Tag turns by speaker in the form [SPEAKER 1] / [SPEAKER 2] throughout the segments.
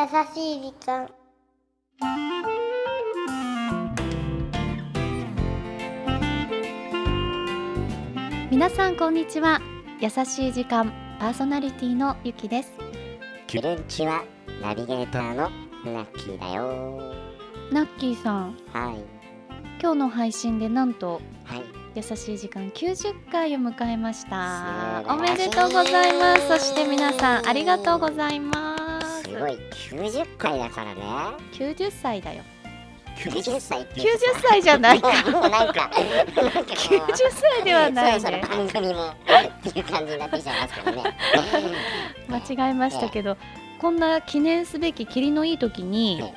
[SPEAKER 1] 優しい時間。
[SPEAKER 2] 皆さんこんにちは。優しい時間パーソナリティのゆきです。
[SPEAKER 3] キルンチは。ナビゲーターのナッキーだよ。
[SPEAKER 2] ナッキーさん。
[SPEAKER 3] はい。
[SPEAKER 2] 今日の配信でなんと
[SPEAKER 3] はい。
[SPEAKER 2] 優しい時間90回を迎えました。おめでとうございます。そして皆さんありがとうございます
[SPEAKER 3] すごい。90回だからね。
[SPEAKER 2] 90歳だよ。
[SPEAKER 3] 90歳。って
[SPEAKER 2] 90歳じゃない。か
[SPEAKER 3] もうなんかなんかこう
[SPEAKER 2] 90歳ではないね。
[SPEAKER 3] 番組もっていう感じになってきちゃいますけどね。
[SPEAKER 2] 間違えましたけどこんな記念すべき霧のいい時に
[SPEAKER 3] ね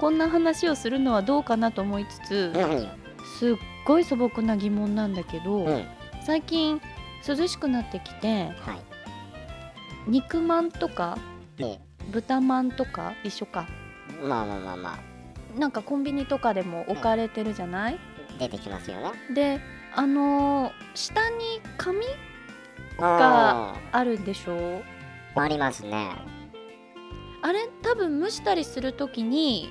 [SPEAKER 2] こんな話をするのはどうかなと思いつつ
[SPEAKER 3] 何よ
[SPEAKER 2] すっごい素朴な疑問なんだけど、
[SPEAKER 3] うん。はい
[SPEAKER 2] 最近涼しくなってきて肉まんとか
[SPEAKER 3] で
[SPEAKER 2] 豚まんとか一緒か。
[SPEAKER 3] まあまあまあまあ。
[SPEAKER 2] なんかコンビニとかでも置かれてるじゃない、
[SPEAKER 3] 出てきますよね。
[SPEAKER 2] であのー下に紙
[SPEAKER 3] あ
[SPEAKER 2] あるでしょ？
[SPEAKER 3] ーありますね。
[SPEAKER 2] あれ多分蒸したりする時に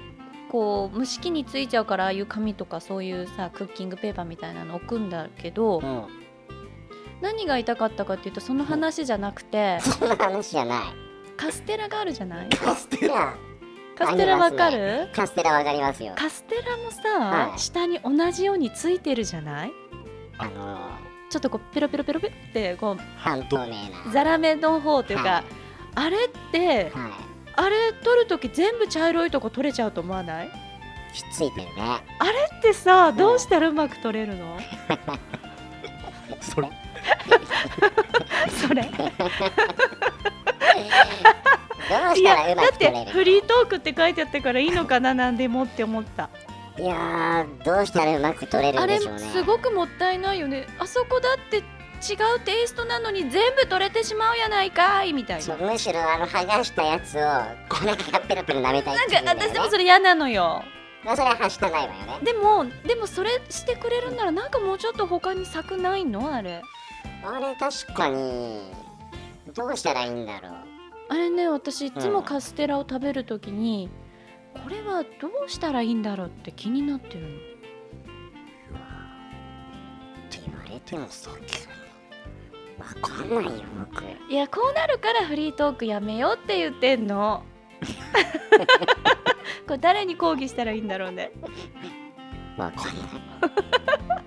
[SPEAKER 2] こう蒸し器についちゃうからああいう紙とかそういうさクッキングペーパーみたいなの置くんだけど、
[SPEAKER 3] うん。
[SPEAKER 2] 何が痛かったかっていうとその話じゃなくて
[SPEAKER 3] そんな話じゃない
[SPEAKER 2] カステラがあるじゃない？
[SPEAKER 3] カステラ。
[SPEAKER 2] カステラわかる、
[SPEAKER 3] カステラわかりますよ。
[SPEAKER 2] カステラもさ、
[SPEAKER 3] はい。
[SPEAKER 2] 下に同じようについてるじゃない？
[SPEAKER 3] あの
[SPEAKER 2] ちょっとこうペロペロペロペロってこう
[SPEAKER 3] 半透明な
[SPEAKER 2] ザラメの方というか、
[SPEAKER 3] はい
[SPEAKER 2] あれって
[SPEAKER 3] は
[SPEAKER 2] あれ取る時全部茶色いとこ取れちゃうと思わない
[SPEAKER 3] いひっついてるね
[SPEAKER 2] あれってさどうしたらうまく取れるの、
[SPEAKER 3] それ
[SPEAKER 2] それい
[SPEAKER 3] したらうま
[SPEAKER 2] やだって
[SPEAKER 3] く取れる
[SPEAKER 2] フリートークって書いてあったからいいのかななんでもって思った。
[SPEAKER 3] いやーどうしたらうまく取れる
[SPEAKER 2] あれ
[SPEAKER 3] んでしょうね
[SPEAKER 2] すごくもったいないよね。あそこだって違うテイストなのに全部取れてしまうやないかいみたいな。
[SPEAKER 3] むしろあの剥がしたやつをこうなんかペロペロ舐めたい
[SPEAKER 2] なんか私でもそれ嫌なのよ
[SPEAKER 3] まあそれははしたないわよね
[SPEAKER 2] でもでもそれしてくれるんならなんかもうちょっと他に策ないのあれ
[SPEAKER 3] あれ確かにどうしたらいいんだろう。
[SPEAKER 2] あれね私いつ
[SPEAKER 3] うん。
[SPEAKER 2] もカステラを食べるときに、これはどうしたらいいんだろうって気になってるの。
[SPEAKER 3] って言われてもさわかんないよ僕。
[SPEAKER 2] いやこうなるからフリートークやめようって言ってんの。これ誰に抗議したらいいんだろうね。
[SPEAKER 3] わかんない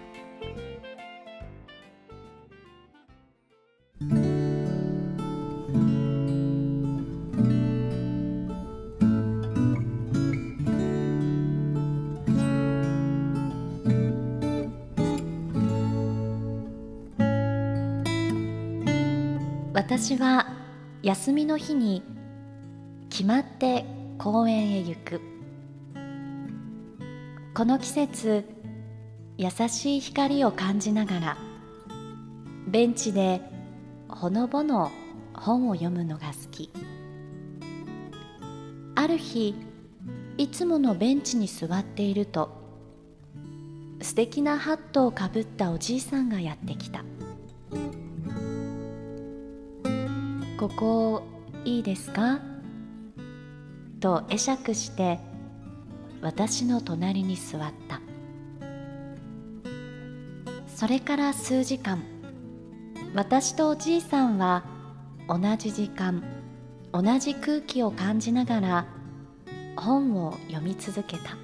[SPEAKER 2] 私は休みの日に決まって公園へ行く。この季節優しい光を感じながらベンチでほのぼの本を読むのが好き。ある日いつものベンチに座っていると素敵なハットをかぶったおじいさんがやってきた。ここいいですか？と会釈して私の隣に座った。それから数時間。私とおじいさんは同じ時間同じ空気を感じながら本を読み続けた。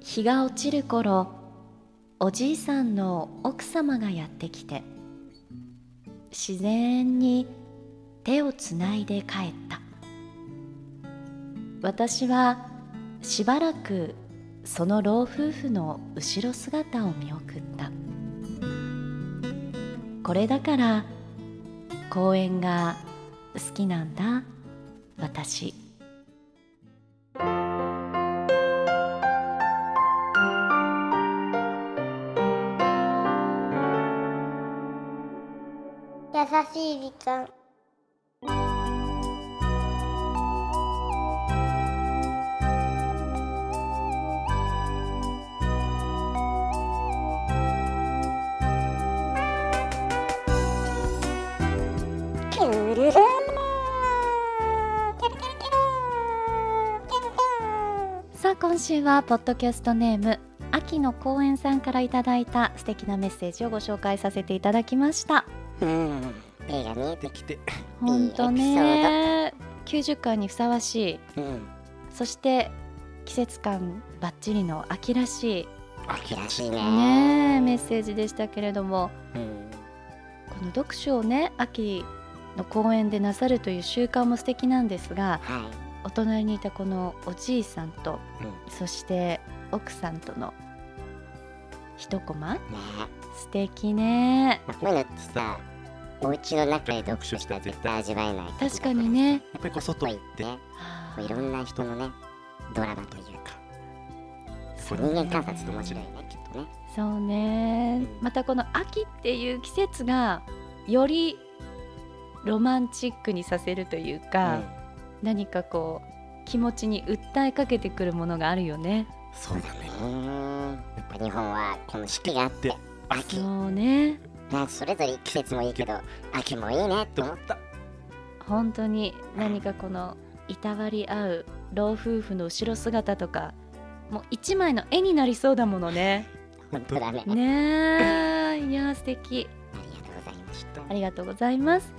[SPEAKER 2] 日が落ちる頃おじいさんの奥様がやってきて自然に手をつないで帰った。私はしばらくその老夫婦の後ろ姿を見送った。これだから公園が好きなんだ私。
[SPEAKER 1] しい時間。
[SPEAKER 3] さあ
[SPEAKER 2] 今週はポッドキャストネーム秋の公園さんからいただいた素敵なメッセージをご紹介させていただきました。
[SPEAKER 3] うん。映画見えてきて。
[SPEAKER 2] 本当ね90回にふさわしい。
[SPEAKER 3] うん。
[SPEAKER 2] そして季節感バッチリの秋らし
[SPEAKER 3] 秋らしい
[SPEAKER 2] い
[SPEAKER 3] ね
[SPEAKER 2] ねメッセージでしたけれども。
[SPEAKER 3] うん。
[SPEAKER 2] この読書をね秋の公園でなさるという習慣も素敵なんですが
[SPEAKER 3] は
[SPEAKER 2] お隣にいたこのおじいさんと
[SPEAKER 3] いうん。
[SPEAKER 2] そして奥さんとの一コマ。
[SPEAKER 3] ね
[SPEAKER 2] 素敵ね。
[SPEAKER 3] まあこういうのってさお家の中で読書したら絶対味わえない
[SPEAKER 2] 確かにね。
[SPEAKER 3] やっぱりこう外行ってこういろんな人のねドラマというか。こう人間観察って面白いねきっとね。
[SPEAKER 2] そうね。
[SPEAKER 3] うん。
[SPEAKER 2] またこの秋っていう季節がよりロマンチックにさせるというか、何かこう気持ちに訴えかけてくるものがあるよね。
[SPEAKER 3] そうだねぱ日本はこの四季があって秋。
[SPEAKER 2] そうね。
[SPEAKER 3] ねそれぞれ季節もいいけど秋もいいねって思った
[SPEAKER 2] 本当に何かこのいたわり合う老夫婦の後ろ姿とかもう一枚の絵になりそうだものね。
[SPEAKER 3] 本当だね。
[SPEAKER 2] ねえ。いや素敵。
[SPEAKER 3] ありがとうございました。
[SPEAKER 2] ありがとうございます。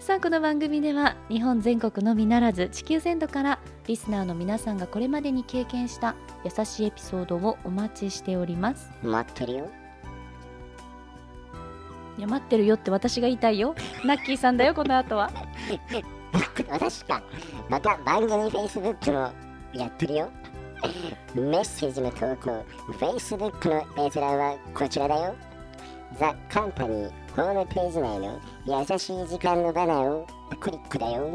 [SPEAKER 2] さあこの番組では日本全国のみならず地球全土からリスナーの皆さんがこれまでに経験した優しいエピソードをお待ちしております。
[SPEAKER 3] 待ってるよ。
[SPEAKER 2] いや待ってるよって私が言いたいよ。ナッキーさんだよ この後は。
[SPEAKER 3] 私か。また番組 Facebook もやってるよ。メッセージの投稿。Facebook の閲覧はこちらだよ。ザ・カンパニーホームページ内の優しい時間のバナーをクリックだよ。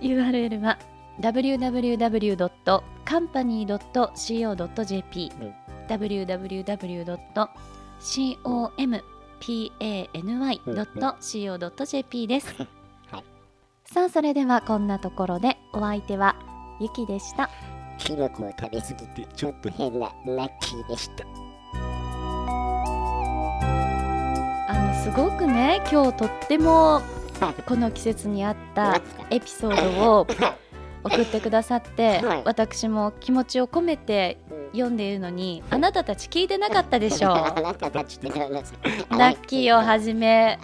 [SPEAKER 2] URL は www.company.co.jp、
[SPEAKER 3] うん
[SPEAKER 2] www.company.co.jp です、
[SPEAKER 3] はい。
[SPEAKER 2] さあそれではこんなところでお相手はゆきでした。
[SPEAKER 3] キノコを食べ過ぎてちょっと変なラッキーでした。
[SPEAKER 2] あのすごくね今日とってもこの季節に合ったエピソードを 送ってくださって、
[SPEAKER 3] はい。
[SPEAKER 2] 私も気持ちを込めて読んでいるのにあなたたち聞いてなかったでしょ
[SPEAKER 3] あなたたちって何です。か
[SPEAKER 2] ラッキーをはじめ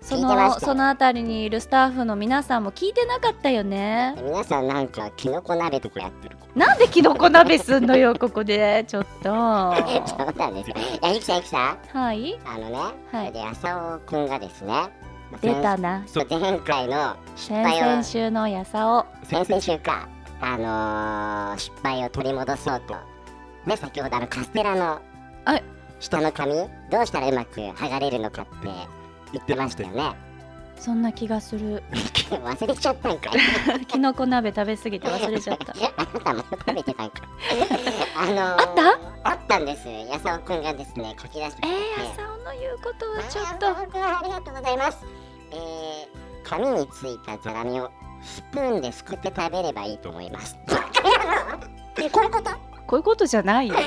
[SPEAKER 2] そのその辺りにいるスタッフの皆さんも聞いてなかったよね。
[SPEAKER 3] 皆さんなんかキノコ鍋とかやってる
[SPEAKER 2] なんでキノコ鍋すんのよ ここでちょっと。
[SPEAKER 3] そうなんです。よいやゆきさんゆきさん。
[SPEAKER 2] はい。
[SPEAKER 3] あのね、
[SPEAKER 2] はい。
[SPEAKER 3] で浅尾くんがですね
[SPEAKER 2] 出たな。
[SPEAKER 3] 前回の失
[SPEAKER 2] 先
[SPEAKER 3] 敗を
[SPEAKER 2] 々週のやさお
[SPEAKER 3] 先々週か。あのー、失敗を取り戻そうと。ね先ほどあのカステラの
[SPEAKER 2] はい。
[SPEAKER 3] 下の紙どうしたらうまく剥がれるのかって言ってましたよね。
[SPEAKER 2] そんな気がする。
[SPEAKER 3] 忘れちゃったんかい。
[SPEAKER 2] キノコ鍋食べ過ぎて忘れちゃった。
[SPEAKER 3] あなたも食べてたんか。あのー、
[SPEAKER 2] あった？
[SPEAKER 3] あったんです。やさおくんがですね書き出してく
[SPEAKER 2] えー、やさおの言うことはちょっと。
[SPEAKER 3] ありがとうございます。えー、紙についたザラメをスプーンですくって食べればいいと思います。え、こういうこと？
[SPEAKER 2] こういうことじゃないよ。
[SPEAKER 3] だ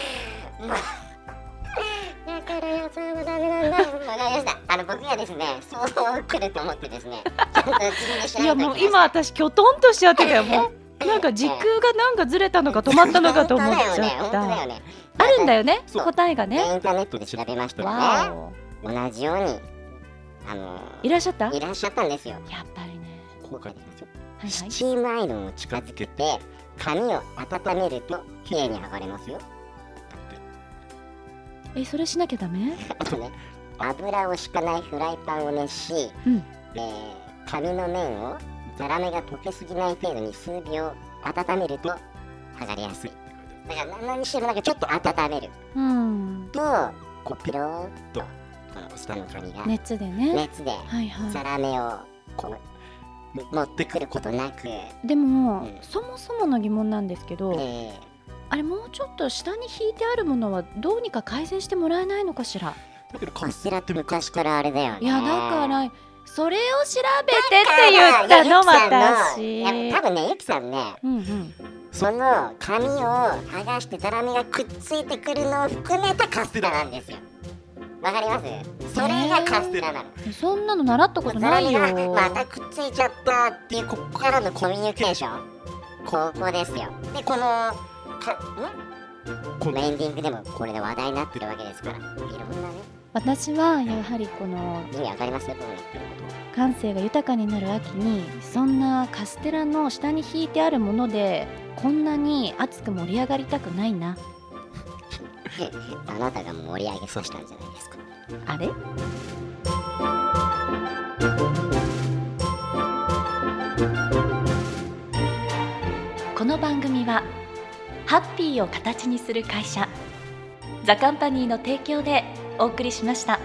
[SPEAKER 3] からもダメなんだ。わかりました。あの僕がですね、そう来ると思ってですね、ちゃんと自分でしないと
[SPEAKER 2] いやもう今私きょとんとしちゃってたよもう。なんか時空がなんかずれたのか止まったのかと思っちゃった。あるんだよね。
[SPEAKER 3] そう。
[SPEAKER 2] 答えがね。
[SPEAKER 3] インターネットで調べましたね、
[SPEAKER 2] お。
[SPEAKER 3] 同じように、あの
[SPEAKER 2] いらっしゃった？やっ
[SPEAKER 3] いらっしゃったんですよ。
[SPEAKER 2] ぱりね
[SPEAKER 3] こう書いてますよ。
[SPEAKER 2] はい？はい
[SPEAKER 3] スチームアイロンを近づけて髪を温めると綺麗に剥がれますよ。
[SPEAKER 2] えそれしなきゃダメ？
[SPEAKER 3] あとね油を敷かないフライパンを熱し、
[SPEAKER 2] うん
[SPEAKER 3] えー紙の面をザラメが溶けすぎない程度に数秒温めると剥がれやすい。だから何にしてもなんかちょっと温める
[SPEAKER 2] うん
[SPEAKER 3] とこうピローっと下の紙が
[SPEAKER 2] 熱でね。
[SPEAKER 3] 熱で
[SPEAKER 2] はいは
[SPEAKER 3] ザラメをこう持ってくることなく、
[SPEAKER 2] でも、
[SPEAKER 3] うん。
[SPEAKER 2] そもそもの疑問なんですけど、
[SPEAKER 3] ー
[SPEAKER 2] あれもうちょっと下に引いてあるものはどうにか改善してもらえないのかしら？
[SPEAKER 3] だけどカステラって昔からあれだよね。
[SPEAKER 2] いやだからそれを調べてって言ったの私。
[SPEAKER 3] 多分ねゆきさんね
[SPEAKER 2] うんうん。
[SPEAKER 3] その紙を剥がしてザラメがくっついてくるのを含めたカステラなんですよわかります？それがカステラなの、
[SPEAKER 2] そんなの習ったことないよ。
[SPEAKER 3] またくっついちゃったっていうここからのコミュニケーション。ここですよ。でこの
[SPEAKER 4] かこ
[SPEAKER 3] エンディングでもこれで話題になってるわけですから。いろんなね。
[SPEAKER 2] 私はやはりこの
[SPEAKER 3] 意味わかります？よ僕の言ってるこ
[SPEAKER 2] 感性が豊かになる秋にそんなカステラの下に引いてあるものでこんなに熱く盛り上がりたくないな。
[SPEAKER 3] と あなたが盛り上げさせたんじゃないですか
[SPEAKER 2] あれ？この番組はハッピーを形にする会社ザカンパニーの提供でお送りしました。